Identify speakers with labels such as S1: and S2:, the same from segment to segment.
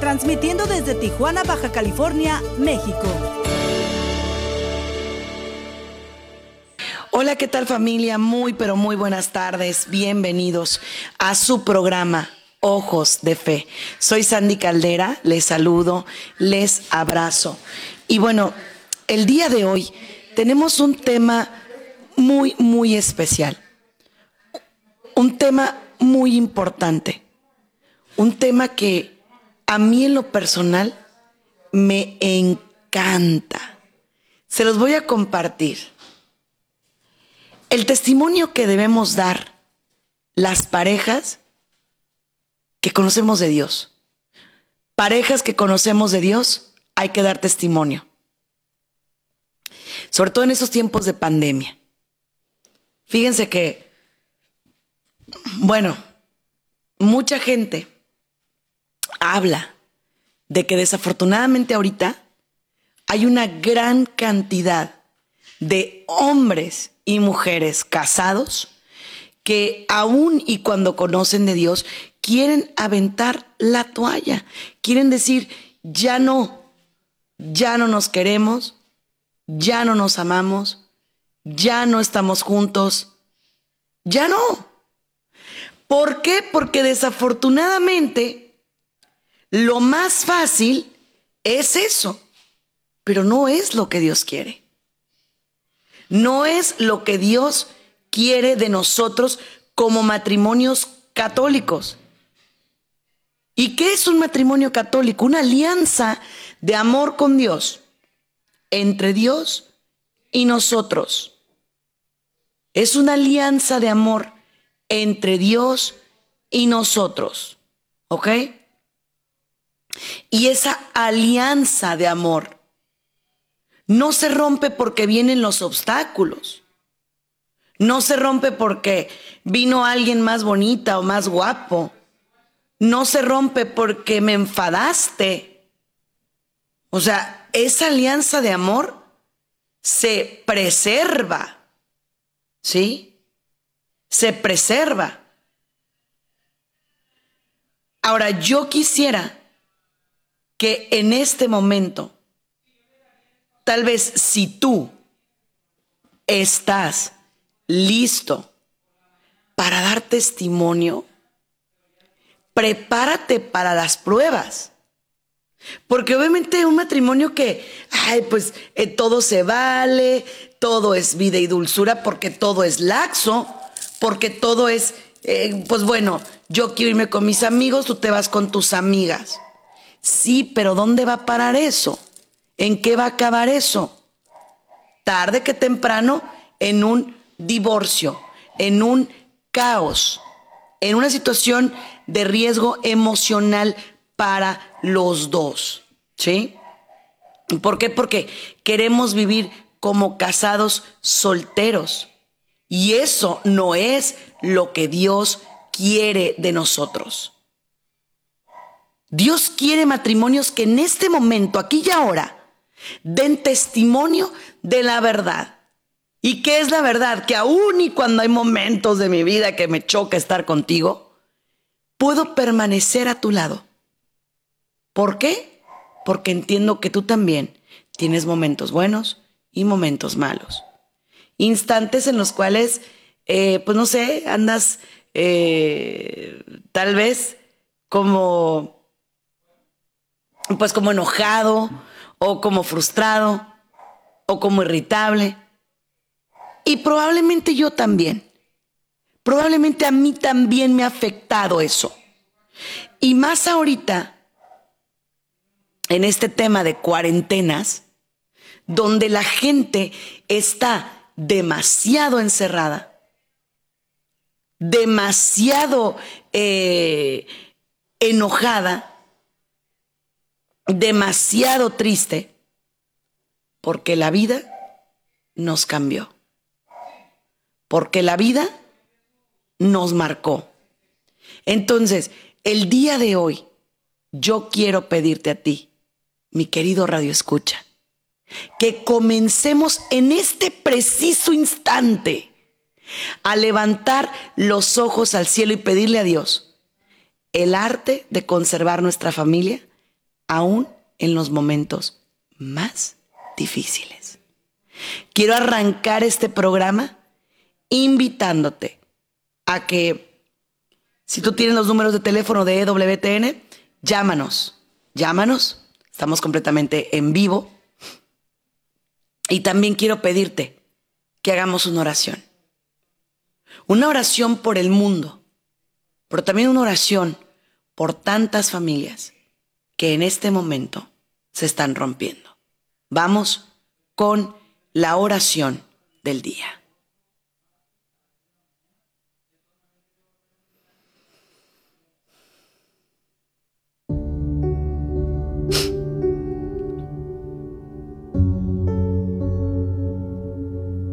S1: transmitiendo desde Tijuana, Baja California, México.
S2: Hola, ¿qué tal familia? Muy, pero muy buenas tardes. Bienvenidos a su programa Ojos de Fe. Soy Sandy Caldera, les saludo, les abrazo. Y bueno, el día de hoy tenemos un tema muy, muy especial. Un tema muy importante. Un tema que a mí en lo personal me encanta. Se los voy a compartir. El testimonio que debemos dar las parejas que conocemos de Dios. Parejas que conocemos de Dios, hay que dar testimonio. Sobre todo en esos tiempos de pandemia. Fíjense que, bueno, mucha gente habla de que desafortunadamente ahorita hay una gran cantidad de hombres y mujeres casados que aún y cuando conocen de Dios quieren aventar la toalla, quieren decir, ya no, ya no nos queremos, ya no nos amamos, ya no estamos juntos, ya no. ¿Por qué? Porque desafortunadamente lo más fácil es eso, pero no es lo que Dios quiere. No es lo que Dios quiere de nosotros como matrimonios católicos. ¿Y qué es un matrimonio católico? Una alianza de amor con Dios, entre Dios y nosotros. Es una alianza de amor entre Dios y nosotros. ¿Ok? Y esa alianza de amor no se rompe porque vienen los obstáculos. No se rompe porque vino alguien más bonita o más guapo no se rompe porque me enfadaste. O sea, esa alianza de amor se preserva. ¿Sí? Se preserva. Ahora, yo quisiera que en este momento, tal vez si tú estás listo para dar testimonio, prepárate para las pruebas. Porque obviamente un matrimonio que, ay, pues eh, todo se vale, todo es vida y dulzura, porque todo es laxo, porque todo es, eh, pues bueno, yo quiero irme con mis amigos, tú te vas con tus amigas. Sí, pero ¿dónde va a parar eso? ¿En qué va a acabar eso? Tarde que temprano, en un divorcio, en un caos, en una situación de riesgo emocional para los dos. ¿Sí? ¿Por qué? Porque queremos vivir como casados solteros. Y eso no es lo que Dios quiere de nosotros. Dios quiere matrimonios que en este momento, aquí y ahora, den testimonio de la verdad. ¿Y qué es la verdad? Que aún y cuando hay momentos de mi vida que me choca estar contigo, puedo permanecer a tu lado. ¿Por qué? Porque entiendo que tú también tienes momentos buenos y momentos malos. Instantes en los cuales, eh, pues no sé, andas eh, tal vez como, pues como enojado o como frustrado o como irritable. Y probablemente yo también. Probablemente a mí también me ha afectado eso. Y más ahorita, en este tema de cuarentenas, donde la gente está demasiado encerrada, demasiado eh, enojada, demasiado triste porque la vida nos cambió. Porque la vida nos marcó. Entonces, el día de hoy, yo quiero pedirte a ti, mi querido Radio Escucha, que comencemos en este preciso instante a levantar los ojos al cielo y pedirle a Dios el arte de conservar nuestra familia aún en los momentos más difíciles. Quiero arrancar este programa invitándote a que si tú tienes los números de teléfono de EWTN, llámanos, llámanos, estamos completamente en vivo. Y también quiero pedirte que hagamos una oración. Una oración por el mundo, pero también una oración por tantas familias que en este momento se están rompiendo. Vamos con la oración del día.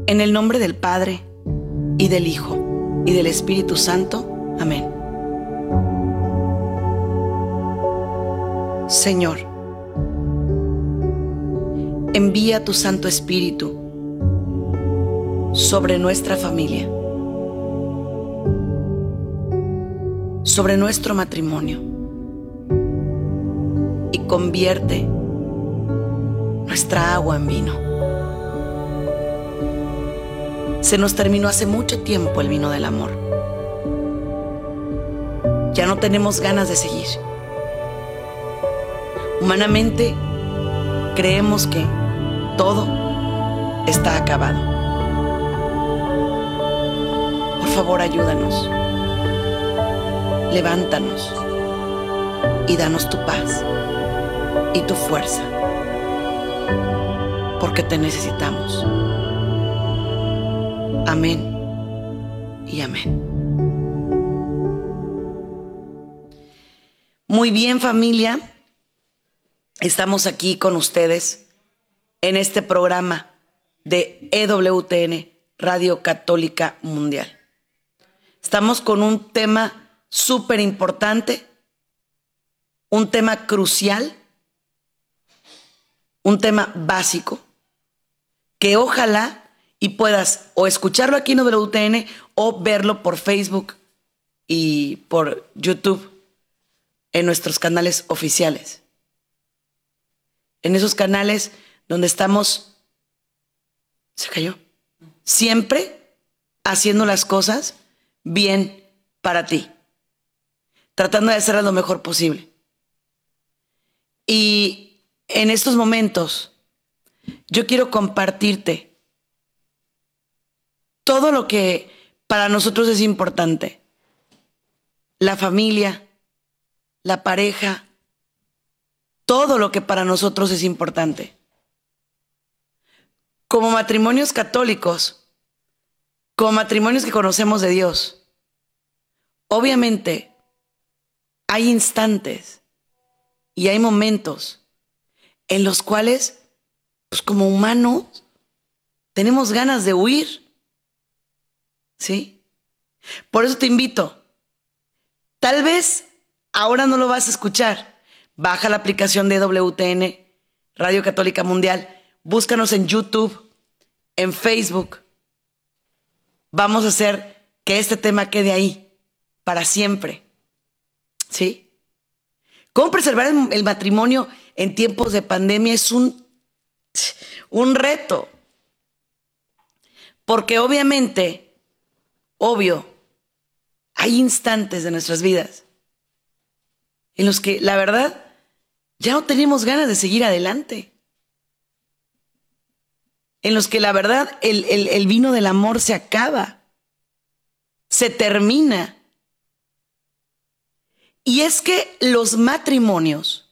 S2: En el nombre del Padre, y del Hijo, y del Espíritu Santo. Amén. Señor, envía tu Santo Espíritu sobre nuestra familia, sobre nuestro matrimonio, y convierte nuestra agua en vino. Se nos terminó hace mucho tiempo el vino del amor. Ya no tenemos ganas de seguir. Humanamente creemos que todo está acabado. Por favor, ayúdanos. Levántanos y danos tu paz y tu fuerza, porque te necesitamos. Amén y amén. Muy bien familia, estamos aquí con ustedes en este programa de EWTN, Radio Católica Mundial. Estamos con un tema súper importante, un tema crucial, un tema básico, que ojalá y puedas o escucharlo aquí en WTN o verlo por Facebook y por YouTube en nuestros canales oficiales. En esos canales donde estamos, se cayó, siempre haciendo las cosas bien para ti, tratando de hacerlas lo mejor posible. Y en estos momentos, yo quiero compartirte todo lo que para nosotros es importante. La familia, la pareja, todo lo que para nosotros es importante. Como matrimonios católicos, como matrimonios que conocemos de Dios, obviamente hay instantes y hay momentos en los cuales, pues como humanos, tenemos ganas de huir ¿Sí? Por eso te invito. Tal vez ahora no lo vas a escuchar. Baja la aplicación de WTN, Radio Católica Mundial. Búscanos en YouTube, en Facebook. Vamos a hacer que este tema quede ahí para siempre. ¿Sí? ¿Cómo preservar el, matrimonio en tiempos de pandemia? Es un, un reto. Porque obviamente Obvio, hay instantes de nuestras vidas en los que la verdad ya no tenemos ganas de seguir adelante. En los que la verdad el, el vino del amor se acaba, se termina. Y es que los matrimonios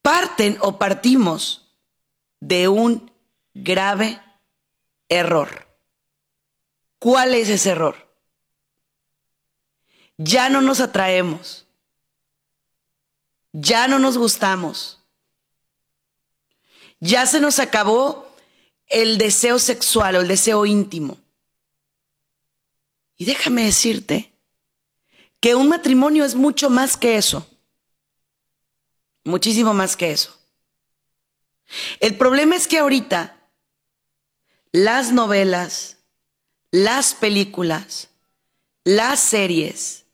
S2: parten o partimos de un grave error. ¿Cuál es ese error? Ya no nos atraemos. Ya no nos gustamos, ya se nos acabó el deseo sexual o el deseo íntimo. Y déjame decirte que un matrimonio es mucho más que eso, muchísimo más que eso. El problema es que ahorita las novelas, las películas, las series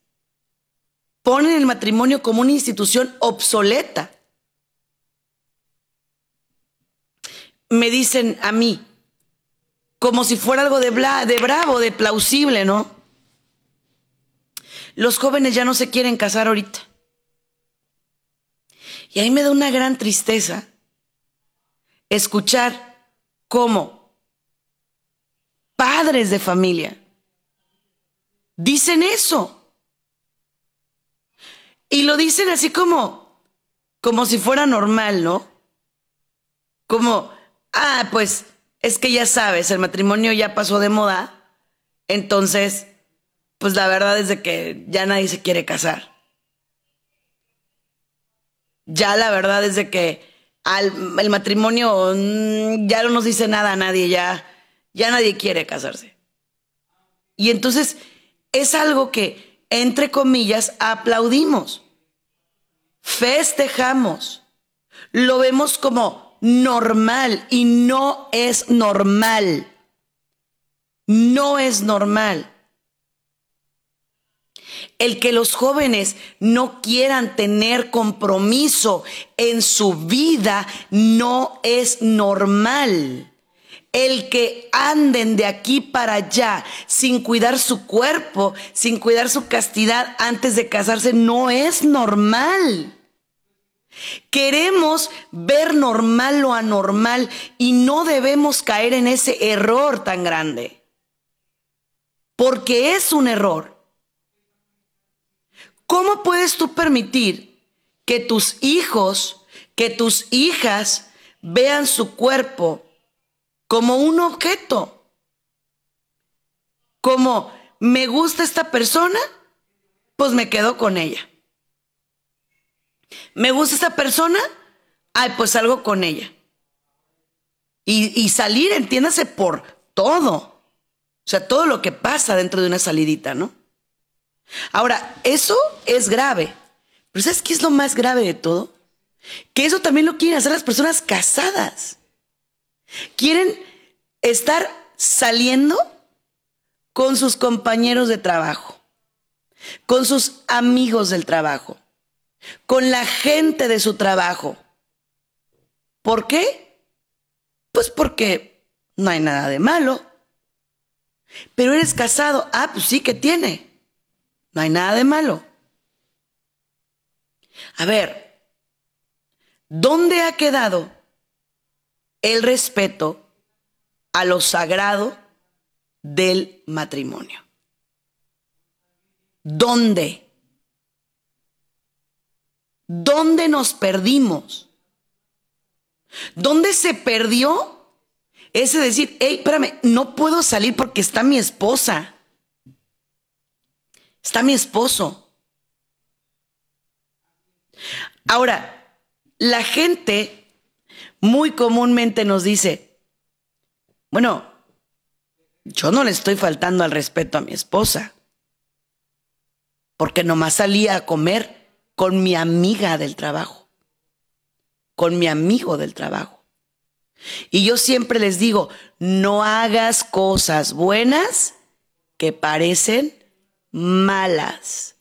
S2: ponen el matrimonio como una institución obsoleta. Me dicen a mí, como si fuera algo de, de bravo, de plausible, ¿no? Los jóvenes ya no se quieren casar ahorita. Y ahí me da una gran tristeza escuchar cómo padres de familia dicen eso. Y lo dicen así como, como si fuera normal, ¿no? Como, ah, pues es que ya sabes, el matrimonio ya pasó de moda, entonces, pues la verdad es de que ya nadie se quiere casar. Ya la verdad es de que el matrimonio mm, ya no nos dice nada a nadie, ya, ya nadie quiere casarse. Y entonces es algo que, entre comillas, aplaudimos, festejamos, lo vemos como normal y no es normal. No es normal. El que los jóvenes no quieran tener compromiso en su vida no es normal. El que anden de aquí para allá sin cuidar su cuerpo, sin cuidar su castidad antes de casarse, no es normal. Queremos ver normal lo anormal y no debemos caer en ese error tan grande. Porque es un error. ¿Cómo puedes tú permitir que tus hijos, que tus hijas vean su cuerpo como un objeto? Como me gusta esta persona, pues me quedo con ella. ¿Me gusta esta persona? Ay, pues salgo con ella. Y, y, salir, entiéndase, por todo. O sea, todo lo que pasa dentro de una salidita, ¿no? Ahora, eso es grave. Pero ¿sabes qué es lo más grave de todo? Que eso también lo quieren hacer las personas casadas. Quieren estar saliendo con sus compañeros de trabajo, con sus amigos del trabajo, con la gente de su trabajo. ¿Por qué? Pues porque no hay nada de malo. Pero eres casado. Ah, pues sí que tiene. No hay nada de malo. A ver, ¿dónde ha quedado el respeto a lo sagrado del matrimonio? ¿Dónde? ¿Dónde nos perdimos? ¿Dónde se perdió ese decir, hey, espérame, no puedo salir porque está mi esposa? Está mi esposo. Ahora, la gente muy comúnmente nos dice, bueno, yo no le estoy faltando al respeto a mi esposa, porque nomás salía a comer con mi amiga del trabajo, con mi amigo del trabajo. Y yo siempre les digo, no hagas cosas buenas que parecen malas.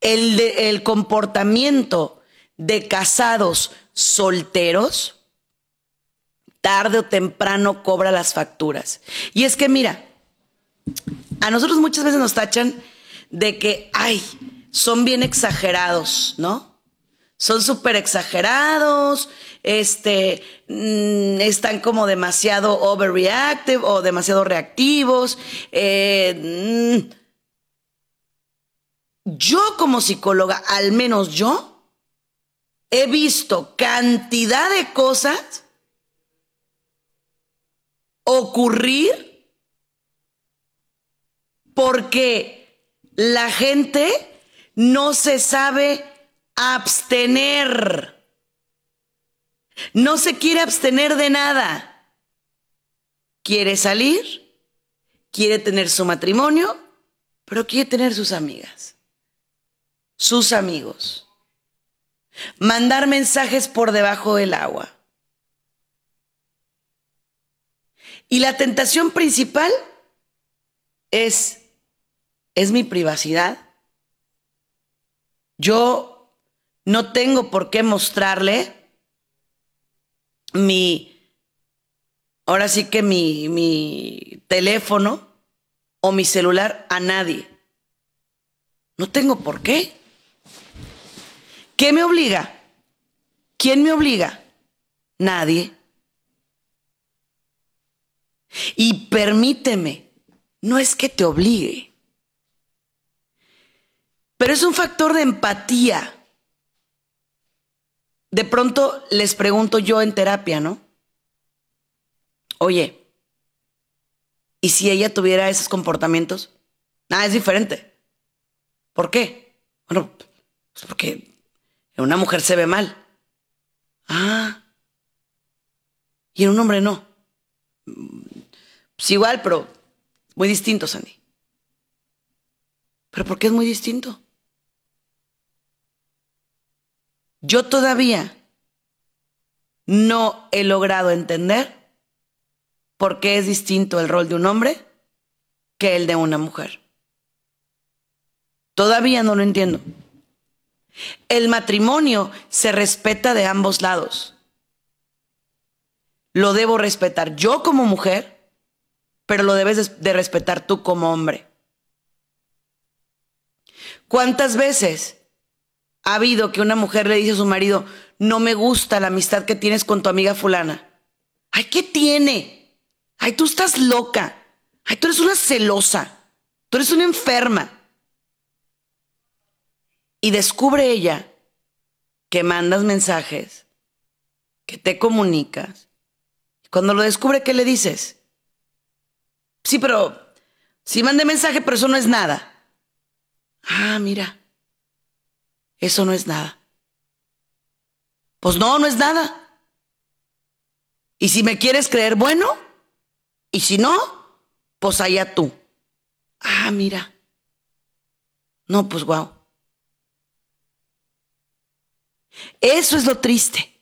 S2: El, el comportamiento de casados solteros, tarde o temprano cobra las facturas. Y es que mira, a nosotros muchas veces nos tachan de que, ay, son bien exagerados, ¿no? Son súper exagerados, este, mm, están como demasiado overreactive o demasiado reactivos. Eh, mm. yo como psicóloga, al menos yo, he visto cantidad de cosas ocurrir porque la gente no se sabe abstener. No se quiere abstener de nada. Quiere salir, quiere tener su matrimonio, pero quiere tener sus amigas, sus amigos. Mandar mensajes por debajo del agua. Y la tentación principal es, es mi privacidad. Yo no tengo por qué mostrarle mi, ahora sí que mi, mi teléfono o mi celular a nadie. No tengo por qué. ¿Qué me obliga? ¿Quién me obliga? Nadie. Y permíteme, no es que te obligue, pero es un factor de empatía. De pronto les pregunto yo en terapia, ¿no? Oye, ¿y si ella tuviera esos comportamientos? Nada, es diferente. ¿Por qué? Bueno, pues porque una mujer se ve mal. Ah. Y en un hombre no. Pues igual, pero muy distinto, Sandy. ¿Pero por qué es muy distinto? Yo todavía no he logrado entender por qué es distinto el rol de un hombre que el de una mujer. Todavía no lo entiendo. El matrimonio se respeta de ambos lados. Lo debo respetar yo como mujer pero lo debes de respetar tú como hombre. ¿Cuántas veces ha habido que una mujer le dice a su marido, no me gusta la amistad que tienes con tu amiga fulana? Ay, ¿qué tiene? Ay, tú estás loca. Ay, tú eres una celosa. Tú eres una enferma. Y descubre ella que mandas mensajes, que te comunicas. Cuando lo descubre, ¿qué le dices? Sí, pero sí mandé mensaje, pero eso no es nada. Ah, mira, eso no es nada. Pues no, no es nada. Y si me quieres creer, bueno, y si no, pues allá tú. Ah, mira. No, pues guau. Eso es lo triste.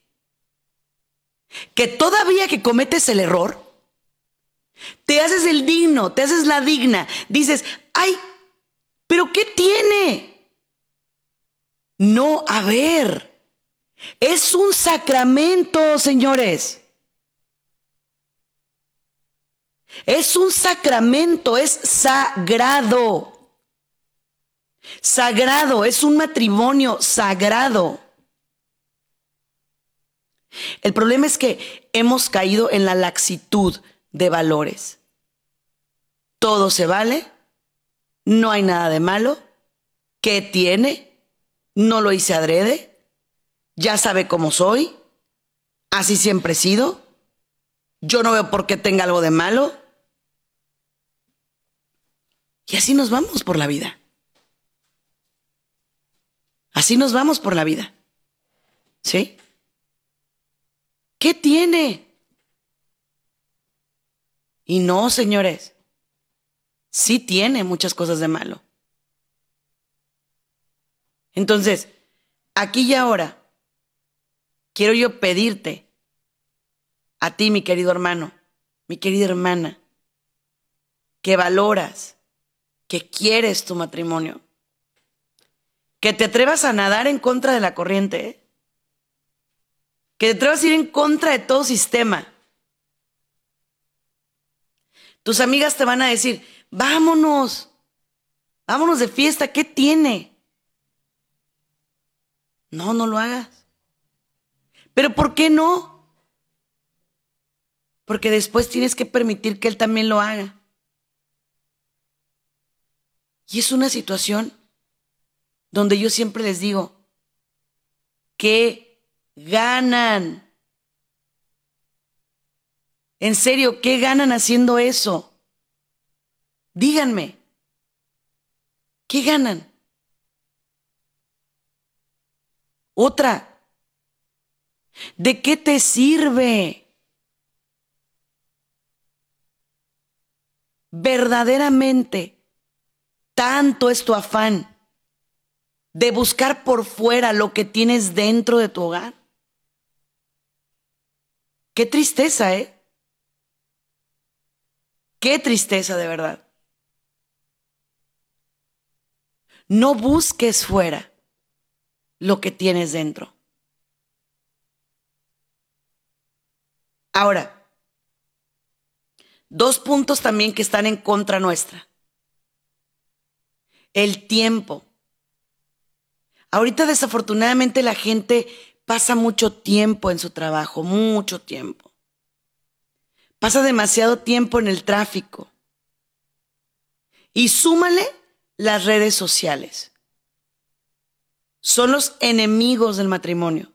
S2: Que todavía que cometes el error, te haces el digno, te haces la digna. Dices, ay, pero ¿qué tiene? No, a ver, es un sacramento, señores. Es un sacramento, es sagrado. Sagrado, es un matrimonio sagrado. El problema es que hemos caído en la laxitud de valores. Todo se vale, no hay nada de malo. ¿Qué tiene? No lo hice adrede. Ya sabe cómo soy. Así siempre he sido. Yo no veo por qué tenga algo de malo. Y así nos vamos por la vida. Así nos vamos por la vida. ¿Sí? ¿Qué tiene? Y no, señores, sí tiene muchas cosas de malo. Entonces, aquí y ahora, quiero yo pedirte a ti, mi querido hermano, mi querida hermana, que valoras, que quieres tu matrimonio, que te atrevas a nadar en contra de la corriente, ¿eh? Que te atrevas a ir en contra de todo sistema tus amigas te van a decir, vámonos, vámonos de fiesta, ¿qué tiene? No, no lo hagas. Pero ¿por qué no? Porque después tienes que permitir que él también lo haga. Y es una situación donde yo siempre les digo, que ganan? En serio, ¿qué ganan haciendo eso? Díganme, ¿qué ganan? Otra, ¿de qué te sirve? Verdaderamente, tanto es tu afán de buscar por fuera lo que tienes dentro de tu hogar. Qué tristeza, ¿eh? Qué tristeza de verdad. No busques fuera lo que tienes dentro. Ahora, dos puntos también que están en contra nuestra. El tiempo. Ahorita desafortunadamente la gente pasa mucho tiempo en su trabajo, mucho tiempo. Pasa demasiado tiempo en el tráfico. Y súmale las redes sociales. Son los enemigos del matrimonio.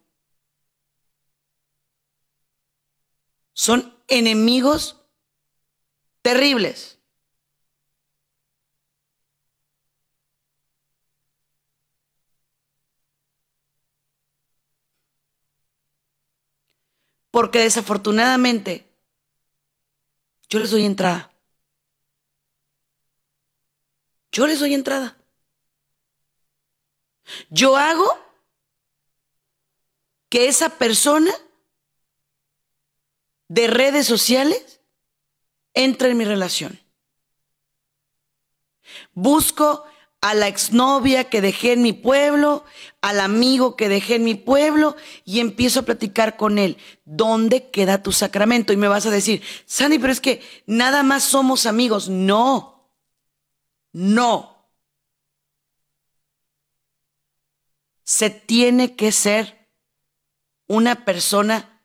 S2: Son enemigos terribles. Porque desafortunadamente yo les doy entrada. Yo les doy entrada. Yo hago que esa persona de redes sociales entre en mi relación. Busco a la exnovia que dejé en mi pueblo, al amigo que dejé en mi pueblo y empiezo a platicar con él. ¿Dónde queda tu sacramento? Y me vas a decir, Sandy, pero es que nada más somos amigos. No, no. Se tiene que ser una persona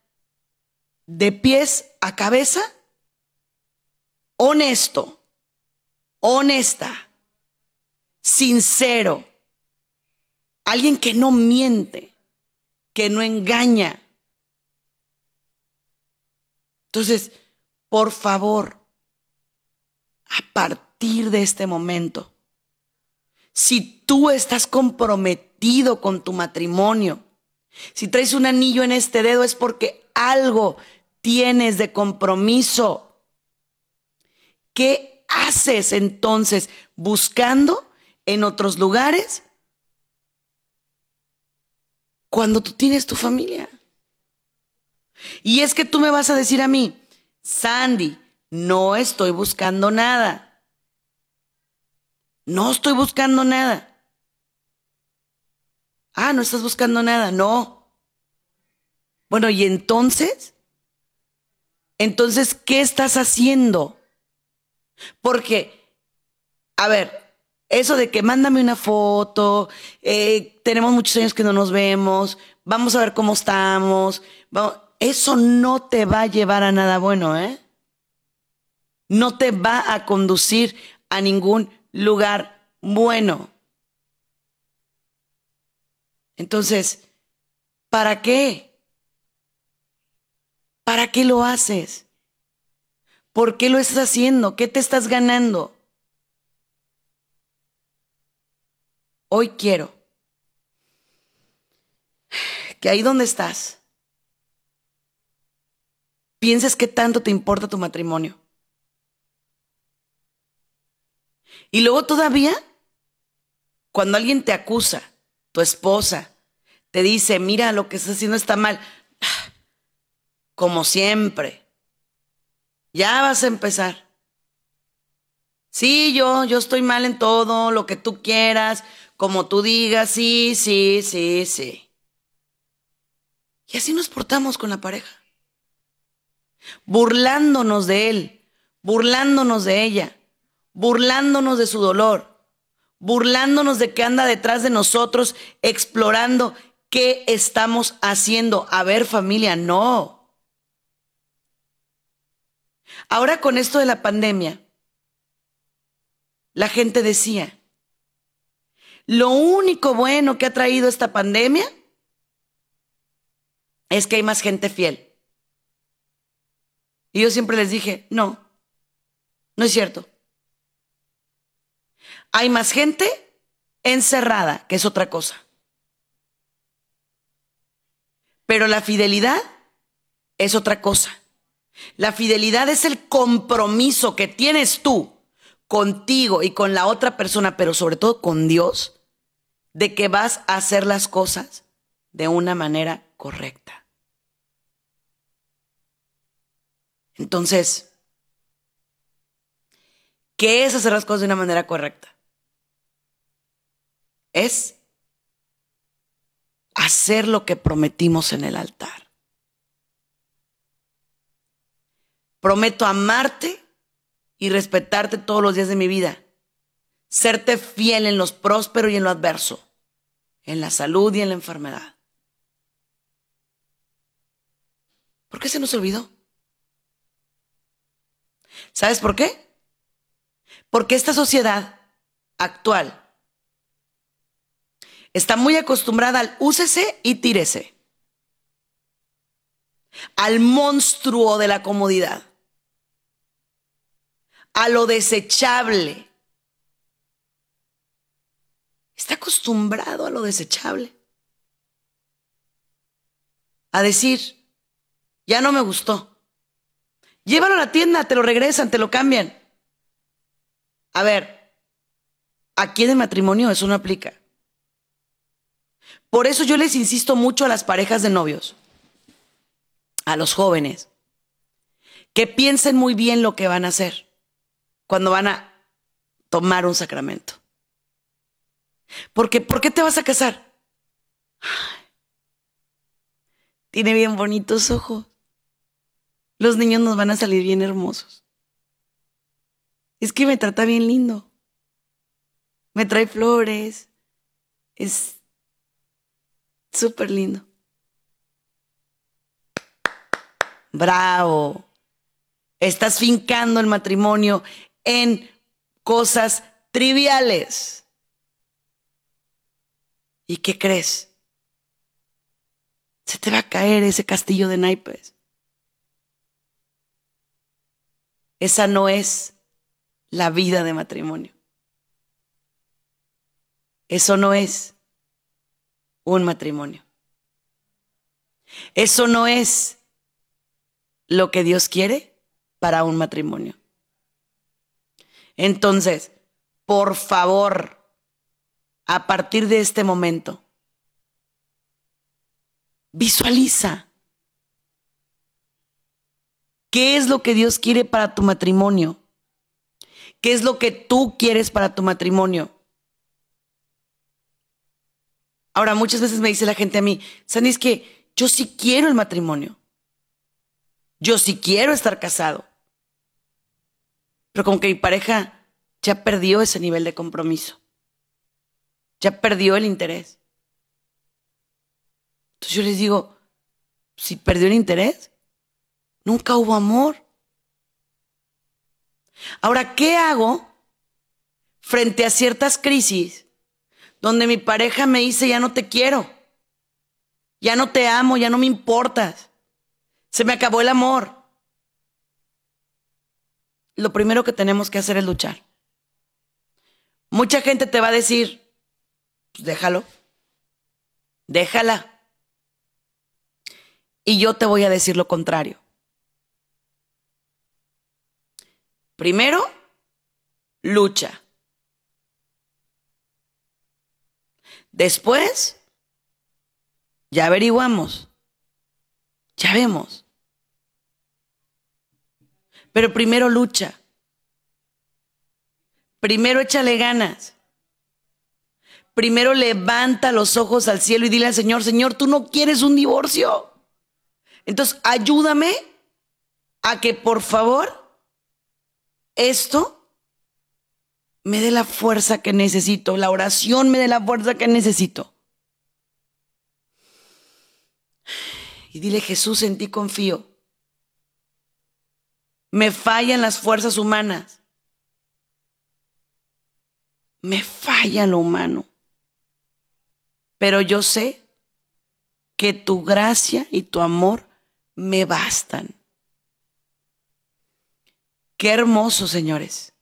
S2: de pies a cabeza, honesto, honesta sincero, alguien que no miente, que no engaña. Entonces, por favor, a partir de este momento, si tú estás comprometido con tu matrimonio, si traes un anillo en este dedo es porque algo tienes de compromiso. ¿Qué haces entonces buscando en otros lugares cuando tú tienes tu familia. Y es que tú me vas a decir a mí, Sandy, no estoy buscando nada. No estoy buscando nada. Ah, no estás buscando nada, no. Bueno, y entonces, entonces, ¿qué estás haciendo? Porque, a ver, eso de que mándame una foto, eh, tenemos muchos años que no nos vemos, vamos a ver cómo estamos, eso no te va a llevar a nada bueno, ¿eh? No te va a conducir a ningún lugar bueno. Entonces, ¿para qué? ¿Para qué lo haces? ¿Por qué lo estás haciendo? ¿Qué te estás ganando? Hoy quiero que ahí donde estás, pienses qué tanto te importa tu matrimonio. Y luego todavía, cuando alguien te acusa, tu esposa, te dice, mira, lo que estás haciendo está mal, como siempre, ya vas a empezar. Sí, yo, yo estoy mal en todo, lo que tú quieras, como tú digas, sí, sí, sí, sí. Y así nos portamos con la pareja. Burlándonos de él, burlándonos de ella, burlándonos de su dolor, burlándonos de que anda detrás de nosotros, explorando qué estamos haciendo. A ver familia, no. Ahora con esto de la pandemia, la gente decía, lo único bueno que ha traído esta pandemia es que hay más gente fiel. Y yo siempre les dije, no, no es cierto. Hay más gente encerrada, que es otra cosa. Pero la fidelidad es otra cosa. La fidelidad es el compromiso que tienes tú contigo y con la otra persona, pero sobre todo con Dios, de que vas a hacer las cosas de una manera correcta. Entonces, ¿qué es hacer las cosas de una manera correcta? Es hacer lo que prometimos en el altar. Prometo amarte y respetarte todos los días de mi vida. Serte fiel en lo próspero y en lo adverso, en la salud y en la enfermedad. ¿Por qué se nos olvidó? ¿Sabes por qué? Porque esta sociedad actual está muy acostumbrada al úsese y tírese, al monstruo de la comodidad a lo desechable. Está acostumbrado a lo desechable. A decir, ya no me gustó. Llévalo a la tienda, te lo regresan, te lo cambian. A ver, aquí de matrimonio eso no aplica. Por eso yo les insisto mucho a las parejas de novios, a los jóvenes, que piensen muy bien lo que van a hacer cuando van a tomar un sacramento. Porque, ¿por qué te vas a casar? tiene bien bonitos ojos. Los niños nos van a salir bien hermosos. Es que me trata bien lindo. Me trae flores. Es súper lindo. Bravo. Estás fincando el matrimonio en cosas triviales. ¿Y qué crees? Se te va a caer ese castillo de naipes. Esa no es la vida de matrimonio. Eso no es un matrimonio. Eso no es lo que Dios quiere para un matrimonio. Entonces, por favor, a partir de este momento, visualiza qué es lo que Dios quiere para tu matrimonio, qué es lo que tú quieres para tu matrimonio. Ahora, muchas veces me dice la gente a mí, Sandy, es que yo sí quiero el matrimonio. Yo sí quiero estar casado. Pero como que mi pareja ya perdió ese nivel de compromiso. Ya perdió el interés. Entonces yo les digo, si perdió el interés, nunca hubo amor. Ahora, ¿qué hago frente a ciertas crisis donde mi pareja me dice, ya no te quiero, ya no te amo, ya no me importas, se me acabó el amor? Lo primero que tenemos que hacer es luchar. Mucha gente te va a decir, pues déjalo, déjala. Y yo te voy a decir lo contrario. Primero, lucha. Después, ya averiguamos, ya vemos. Pero primero lucha. Primero échale ganas. Primero levanta los ojos al cielo y dile al Señor, Señor, tú no quieres un divorcio. Entonces, ayúdame a que por favor esto me dé la fuerza que necesito, la oración me dé la fuerza que necesito. Y dile, Jesús, en ti confío. Me fallan las fuerzas humanas. Me falla lo humano. Pero yo sé que tu gracia y tu amor me bastan. Qué hermoso, señores.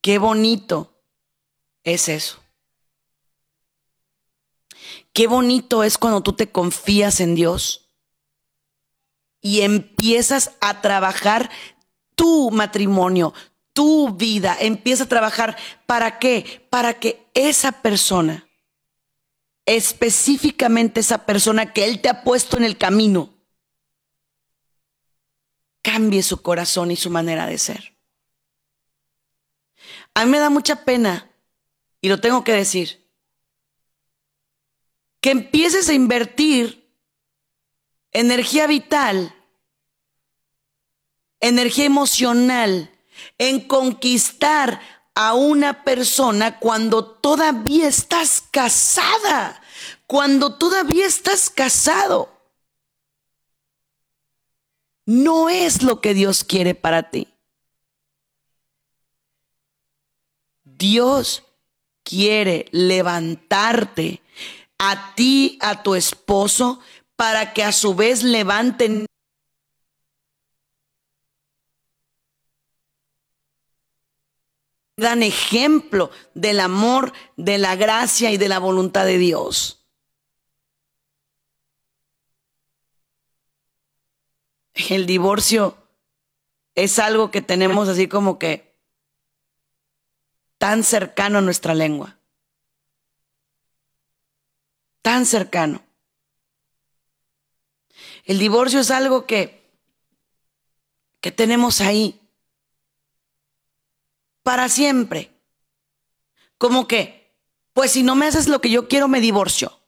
S2: Qué bonito es eso. qué bonito es cuando tú te confías en Dios y empiezas a trabajar tu matrimonio, tu vida, empieza a trabajar. ¿Para qué? Para que esa persona, específicamente esa persona que Él te ha puesto en el camino, cambie su corazón y su manera de ser. A mí me da mucha pena, y lo tengo que decir, que empieces a invertir energía vital, energía emocional, en conquistar a una persona cuando todavía estás casada, cuando todavía estás casado. No es lo que Dios quiere para ti. Dios quiere levantarte a ti, a tu esposo, para que a su vez levanten dan ejemplo del amor, de la gracia y de la voluntad de Dios. El divorcio es algo que tenemos así como que tan cercano a nuestra lengua. Tan cercano. El divorcio es algo que, que tenemos ahí para siempre. Como que, pues si no me haces lo que yo quiero, me divorcio.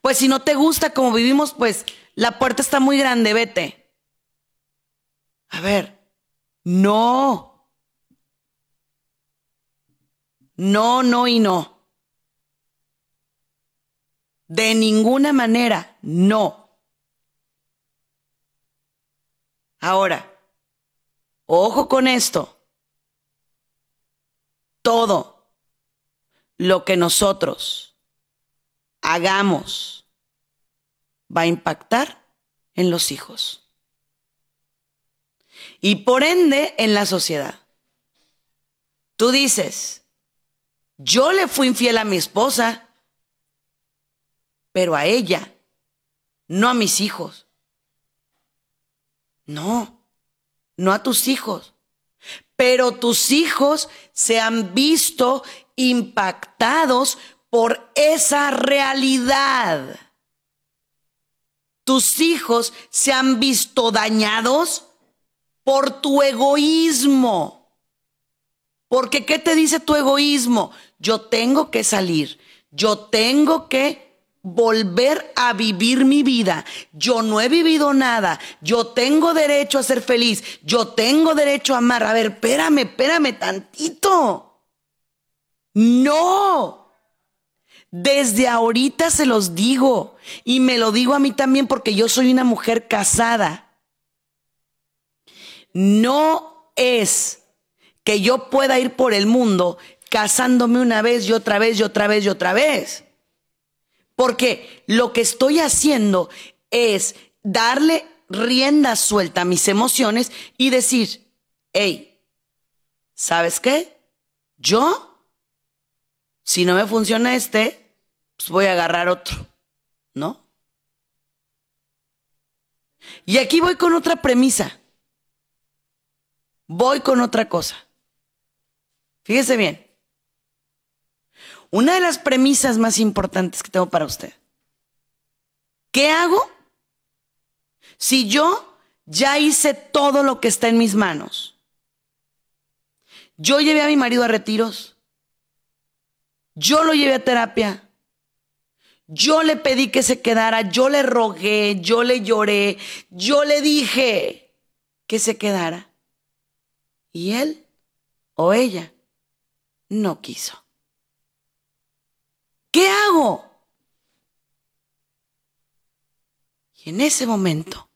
S2: Pues si no te gusta como vivimos, pues la puerta está muy grande, vete. A ver, no. No, no y no. De ninguna manera, no. Ahora, ojo con esto todo lo que nosotros hagamos va a impactar en los hijos. Y por ende en la sociedad. Tú dices, yo le fui infiel a mi esposa, pero a ella, no a mis hijos. No, no a tus hijos pero tus hijos se han visto impactados por esa realidad. Tus hijos se han visto dañados por tu egoísmo. Porque ¿qué te dice tu egoísmo? Yo tengo que salir, yo tengo que volver a vivir mi vida. Yo no he vivido nada. Yo tengo derecho a ser feliz. Yo tengo derecho a amar. A ver, espérame, espérame tantito. No. Desde ahorita se los digo. Y me lo digo a mí también porque yo soy una mujer casada. No es que yo pueda ir por el mundo casándome una vez y otra vez y otra vez y otra vez. Porque lo que estoy haciendo es darle rienda suelta a mis emociones y decir, hey, ¿sabes qué? Yo, si no me funciona este, pues voy a agarrar otro, ¿no? Y aquí voy con otra premisa. Voy con otra cosa. Fíjese bien. Una de las premisas más importantes que tengo para usted. ¿Qué hago si yo ya hice todo lo que está en mis manos? Yo llevé a mi marido a retiros. Yo lo llevé a terapia. Yo le pedí que se quedara, yo le rogué, yo le lloré, yo le dije que se quedara. Y él o ella no quiso. ¿Qué hago? Y en ese momento,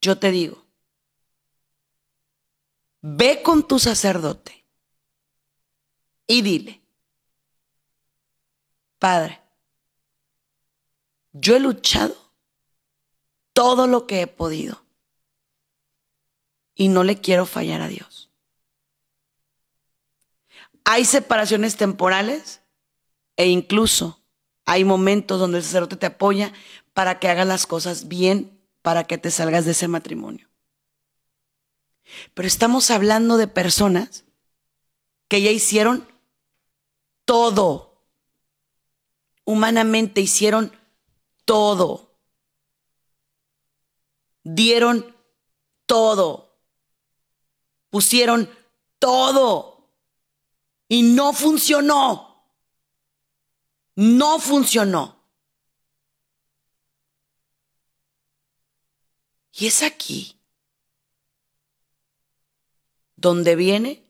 S2: yo te digo, ve con tu sacerdote y dile, Padre, yo he luchado todo lo que he podido y no le quiero fallar a Dios. Hay separaciones temporales e incluso hay momentos donde el sacerdote te apoya para que hagas las cosas bien, para que te salgas de ese matrimonio. Pero estamos hablando de personas que ya hicieron todo. Humanamente hicieron todo. Dieron todo. Pusieron todo. Y no funcionó. No funcionó. Y es aquí donde viene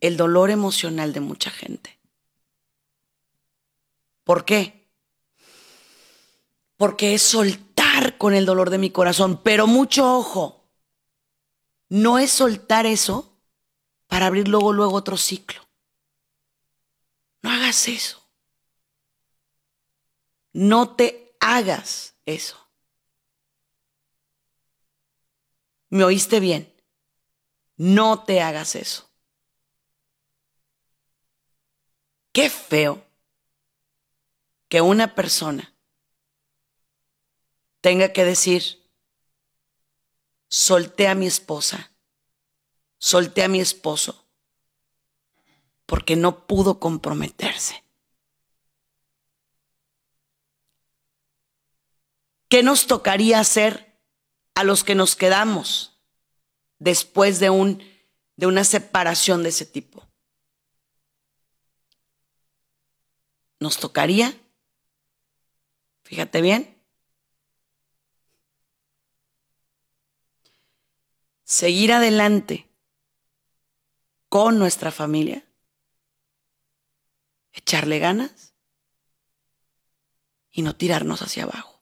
S2: el dolor emocional de mucha gente. ¿Por qué? Porque es soltar con el dolor de mi corazón, pero mucho ojo, no es soltar eso para abrir luego, luego otro ciclo. No hagas eso. No te hagas eso. ¿Me oíste bien? No te hagas eso. Qué feo que una persona tenga que decir, solté a mi esposa, solté a mi esposo, porque no pudo comprometerse. ¿Qué nos tocaría hacer a los que nos quedamos después de, un, de una separación de ese tipo. Nos tocaría, fíjate bien, seguir adelante con nuestra familia, echarle ganas y no tirarnos hacia abajo.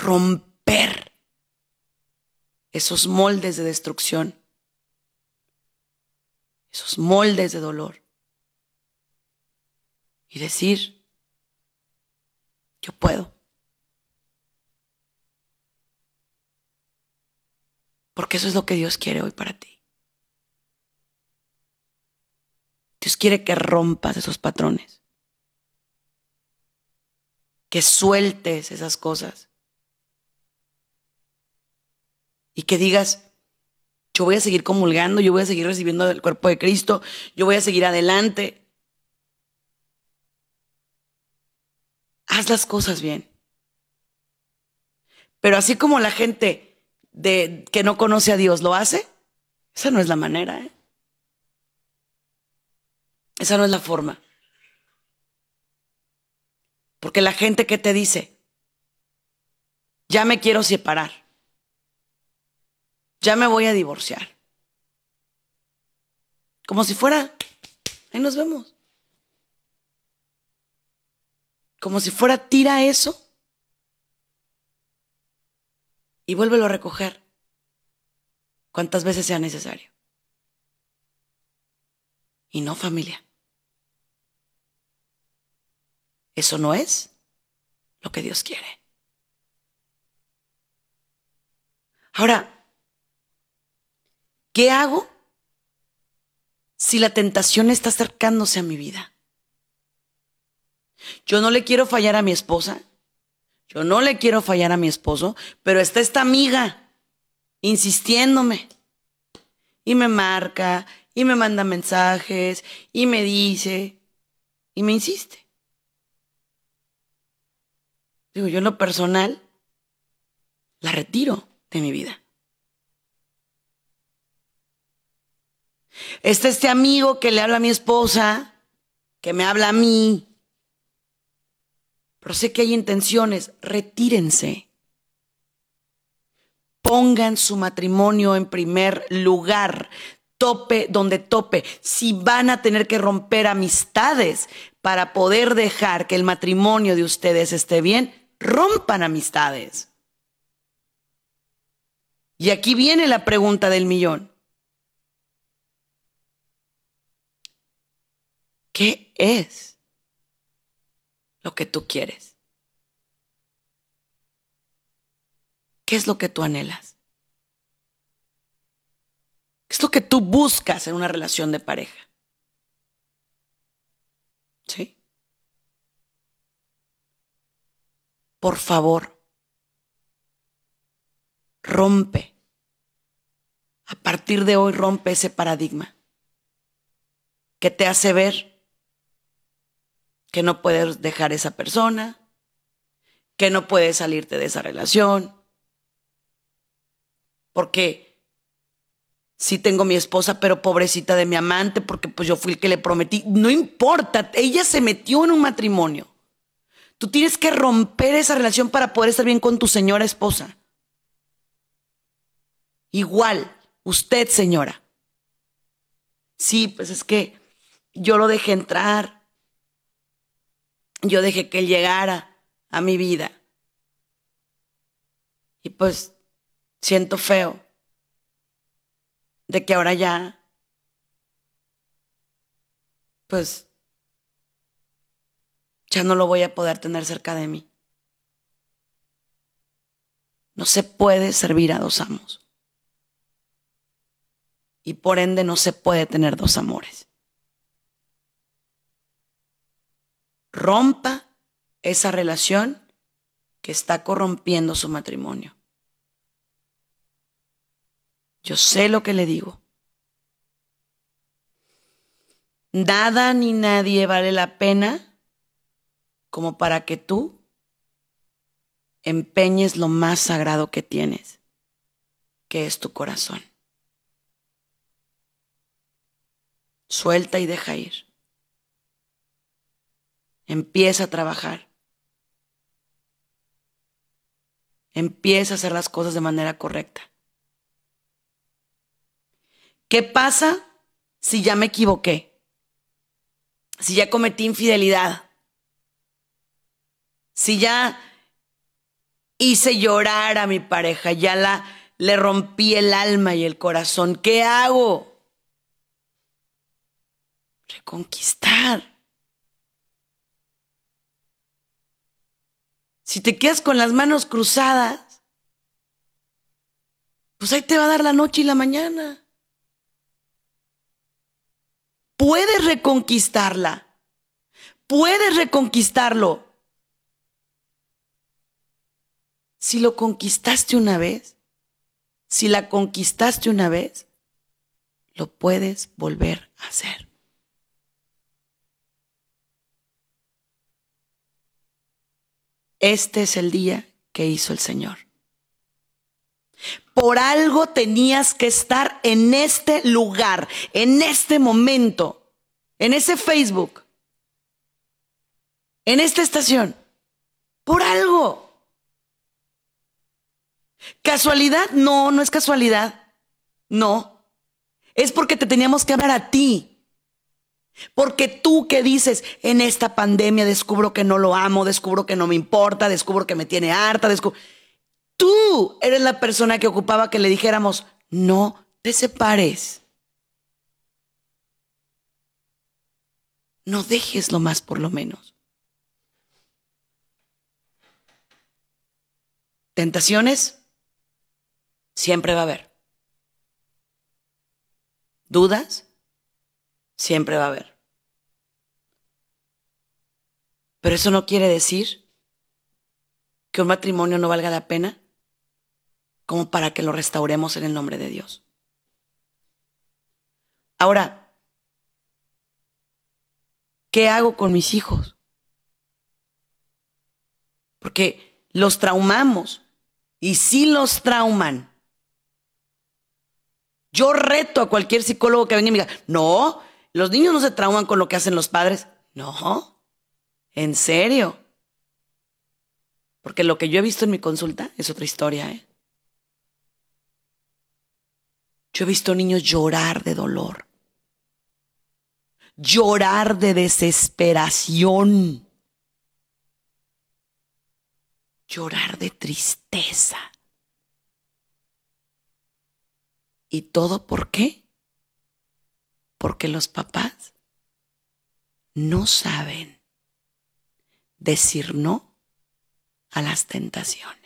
S2: Romper esos moldes de destrucción, esos moldes de dolor y decir, yo puedo. Porque eso es lo que Dios quiere hoy para ti. Dios quiere que rompas esos patrones, que sueltes esas cosas y que digas, yo voy a seguir comulgando, yo voy a seguir recibiendo el cuerpo de Cristo, yo voy a seguir adelante. Haz las cosas bien. Pero así como la gente de, que no conoce a Dios lo hace, esa no es la manera. ¿eh? Esa no es la forma. Porque la gente que te dice, ya me quiero separar ya me voy a divorciar. Como si fuera, ahí nos vemos. Como si fuera, tira eso y vuélvelo a recoger cuantas veces sea necesario. Y no familia. Eso no es lo que Dios quiere. Ahora, ¿Qué hago si la tentación está acercándose a mi vida? Yo no le quiero fallar a mi esposa, yo no le quiero fallar a mi esposo, pero está esta amiga insistiéndome y me marca y me manda mensajes y me dice y me insiste. Digo, yo en lo personal la retiro de mi vida. Está este amigo que le habla a mi esposa, que me habla a mí. Pero sé que hay intenciones, retírense. Pongan su matrimonio en primer lugar, tope donde tope. Si van a tener que romper amistades para poder dejar que el matrimonio de ustedes esté bien, rompan amistades. Y aquí viene la pregunta del millón. ¿Qué es lo que tú quieres? ¿Qué es lo que tú anhelas? ¿Qué es lo que tú buscas en una relación de pareja? ¿Sí? Por favor, rompe. A partir de hoy rompe ese paradigma que te hace ver que no puedes dejar esa persona, que no puedes salirte de esa relación, porque sí tengo mi esposa, pero pobrecita de mi amante, porque pues yo fui el que le prometí. No importa, ella se metió en un matrimonio. Tú tienes que romper esa relación para poder estar bien con tu señora esposa. Igual, usted, señora. Sí, pues es que yo lo dejé entrar. Yo dejé que él llegara a mi vida. Y pues siento feo de que ahora ya, pues, ya no lo voy a poder tener cerca de mí. No se puede servir a dos amos. Y por ende no se puede tener dos amores. Rompa esa relación que está corrompiendo su matrimonio. Yo sé lo que le digo. Nada ni nadie vale la pena como para que tú empeñes lo más sagrado que tienes, que es tu corazón. Suelta y deja ir. Empieza a trabajar. Empieza a hacer las cosas de manera correcta. ¿Qué pasa si ya me equivoqué? Si ya cometí infidelidad. Si ya hice llorar a mi pareja, ya la le rompí el alma y el corazón. ¿Qué hago? Reconquistar. Si te quedas con las manos cruzadas, pues ahí te va a dar la noche y la mañana puedes reconquistarla. Puedes reconquistarlo. Si lo conquistaste una vez, si la conquistaste una vez, lo puedes volver a hacer. Este es el día que hizo el Señor. Por algo tenías que estar en este lugar, en este momento, en ese Facebook, en esta estación. Por algo. ¿Casualidad? No, no es casualidad. No. Es porque te teníamos que hablar a ti. Porque tú que dices, en esta pandemia descubro que no lo amo, descubro que no me importa, descubro que me tiene harta, descubro... Tú eres la persona que ocupaba que le dijéramos, no te separes. No dejes lo más por lo menos. Tentaciones siempre va a haber. Dudas siempre va a haber. Pero eso no quiere decir que un matrimonio no valga la pena como para que lo restauremos en el nombre de Dios. Ahora, ¿qué hago con mis hijos? Porque los traumamos y si los trauman. Yo reto a cualquier psicólogo que venga y me diga, no, los niños no se trauman con lo que hacen los padres. No, en serio. Porque lo que yo he visto en mi consulta es otra historia, ¿eh? Yo he visto niños llorar de dolor, llorar de desesperación, llorar de tristeza. ¿Y todo por qué? Porque los papás no saben decir no a las tentaciones.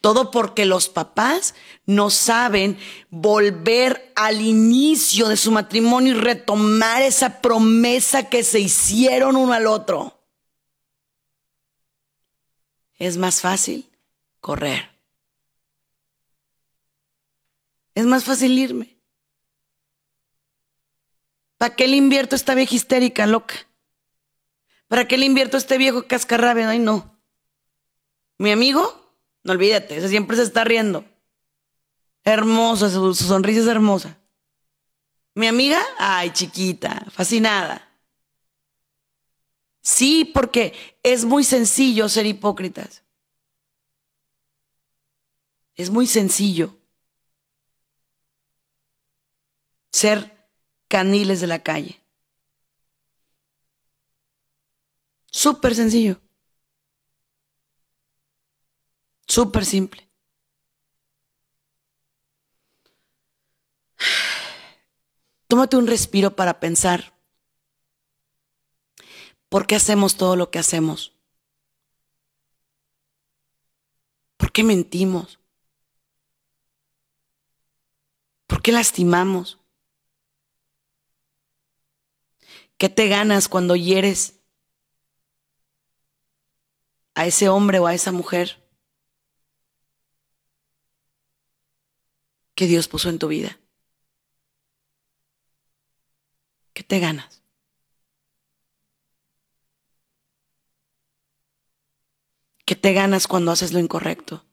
S2: Todo porque los papás no saben volver al inicio de su matrimonio y retomar esa promesa que se hicieron uno al otro. Es más fácil correr. Es más fácil irme. ¿Para qué le invierto esta vieja histérica, loca? ¿Para qué le invierto a este viejo cascarrabia? Ay, no. Mi amigo, no olvídate, ese siempre se está riendo. Hermosa, su, su sonrisa es hermosa. Mi amiga, ay, chiquita, fascinada. Sí, porque es muy sencillo ser hipócritas. Es muy sencillo ser caniles de la calle. Súper sencillo. Súper simple. Tómate un respiro para pensar. ¿Por qué hacemos todo lo que hacemos? ¿Por qué mentimos? ¿Por qué lastimamos? ¿Qué te ganas cuando hieres a ese hombre o a esa mujer que Dios puso en tu vida? ¿Qué te ganas? ¿Qué te ganas cuando haces lo incorrecto?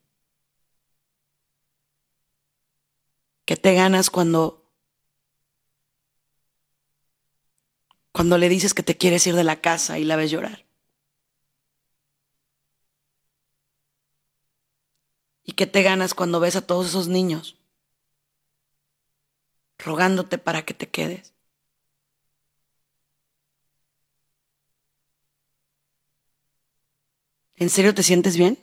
S2: ¿Qué te ganas cuando cuando le dices que te quieres ir de la casa y la ves llorar? ¿Y qué te ganas cuando ves a todos esos niños rogándote para que te quedes? ¿En serio te sientes bien?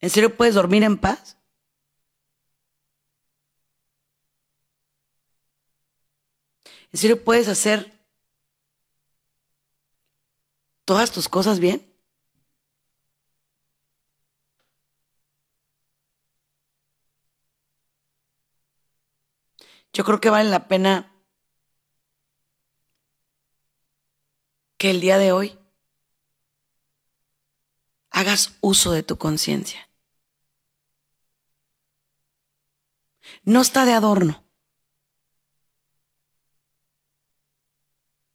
S2: ¿En serio puedes dormir en paz? ¿En serio puedes hacer todas tus cosas bien? Yo creo que vale la pena que el día de hoy hagas uso de tu conciencia. No está de adorno.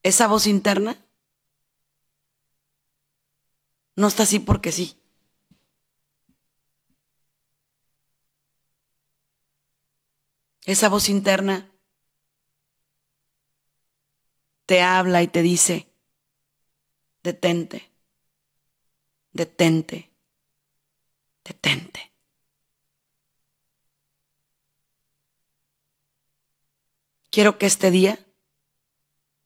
S2: Esa voz interna no está así porque sí. Esa voz interna te habla y te dice, detente, detente, detente. Quiero que este día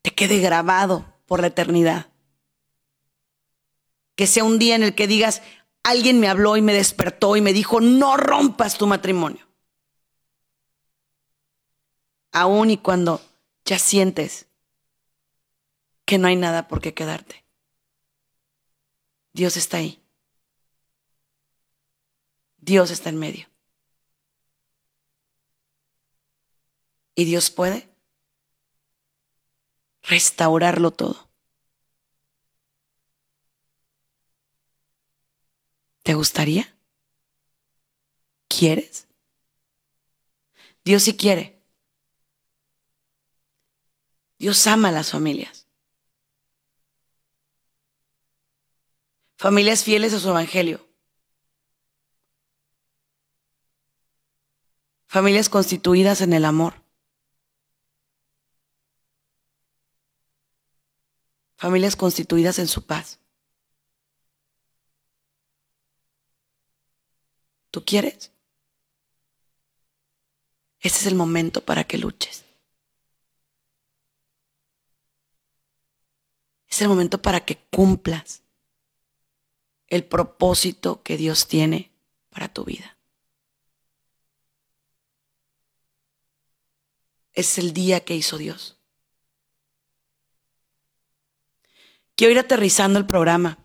S2: te quede grabado por la eternidad. Que sea un día en el que digas, alguien me habló y me despertó y me dijo, no rompas tu matrimonio. Aún y cuando ya sientes que no hay nada por qué quedarte. Dios está ahí. Dios está en medio. Y Dios puede restaurarlo todo. ¿Te gustaría? ¿Quieres? Dios sí quiere. Dios ama a las familias. familias fieles a su evangelio, familias constituidas en el amor, familias constituidas en su paz. ¿Tú quieres? Ese es el momento para que luches. Es el momento para que cumplas el propósito que Dios tiene para tu vida. Es el día que hizo Dios. quiero ir aterrizando el programa.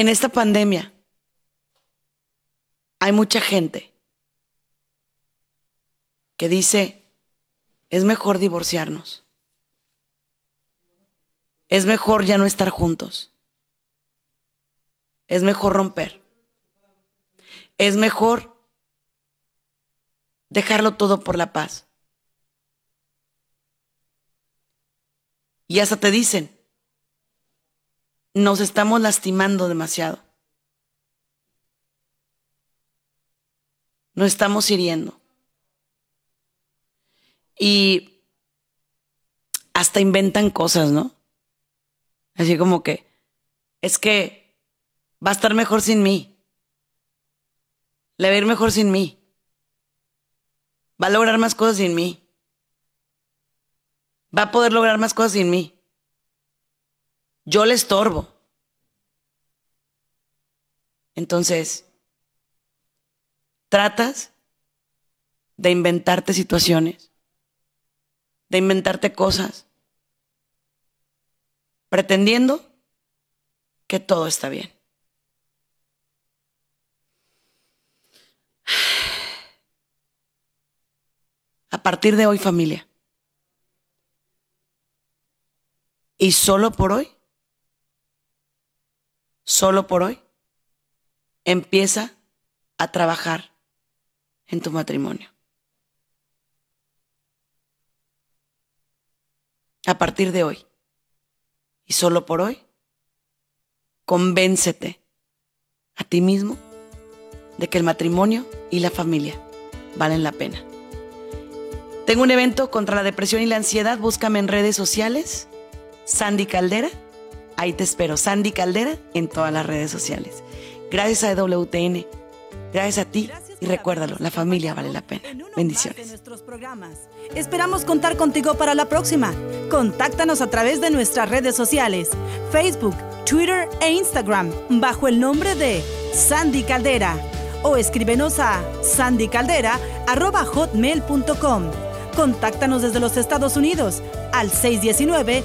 S2: En esta pandemia hay mucha gente que dice, es mejor divorciarnos. Es mejor ya no estar juntos. Es mejor romper. Es mejor dejarlo todo por la paz. Y hasta te dicen, nos estamos lastimando demasiado. Nos estamos hiriendo. Y hasta inventan cosas, ¿no? Así como que, es que va a estar mejor sin mí. Le va a ir mejor sin mí. Va a lograr más cosas sin mí va a poder lograr más cosas sin mí. Yo le estorbo. Entonces, tratas de inventarte situaciones, de inventarte cosas, pretendiendo que todo está bien. A partir de hoy, familia, Y solo por hoy, solo por hoy, empieza a trabajar en tu matrimonio. A partir de hoy, y solo por hoy, convéncete a ti mismo de que el matrimonio y la familia valen la pena. Tengo un evento contra la depresión y la ansiedad, búscame en redes sociales Sandy Caldera. Ahí te espero, Sandy Caldera, en todas las redes sociales. Gracias a WTN, gracias a ti y recuérdalo, la familia vale la pena. Bendiciones.
S1: Esperamos contar contigo para la próxima. Contáctanos a través de nuestras redes sociales, Facebook, Twitter e Instagram, bajo el nombre de Sandy Caldera. O escríbenos a sandycaldera.hotmail.com. Contáctanos desde los Estados Unidos al 619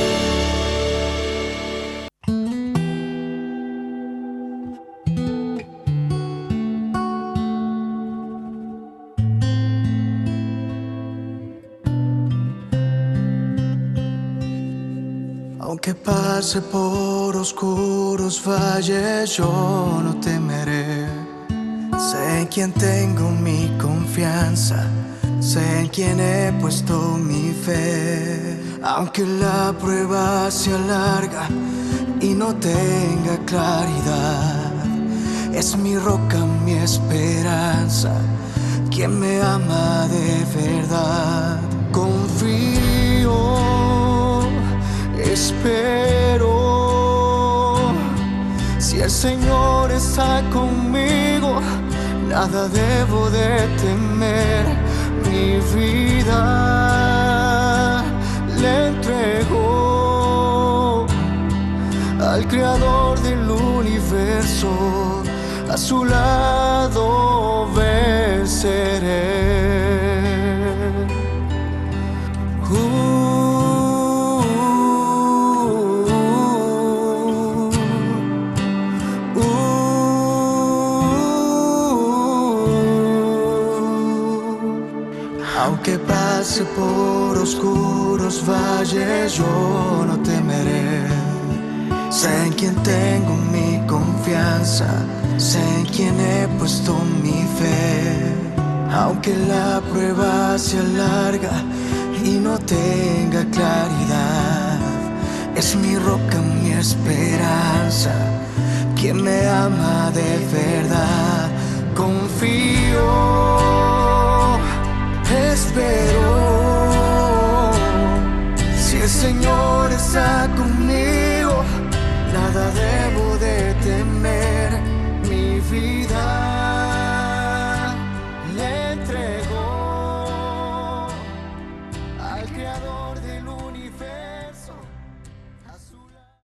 S3: Aunque pase por oscuros valles, yo no temeré. Sé en quien tengo mi confianza, sé en quien he puesto mi fe. Aunque la prueba se alarga y no tenga claridad, es mi roca, mi esperanza, quien me ama de verdad. Confío espero. Si el Señor está conmigo, nada debo de temer. Mi vida le entrego al Creador del universo. A su lado venceré. Por oscuros valles, yo no temeré. Sé en quien tengo mi confianza, sé en quien he puesto mi fe. Aunque la prueba se alarga y no tenga claridad, es mi roca, mi esperanza, quien me ama de verdad. Confío espero. Señor está conmigo, nada debo de temer mi vida.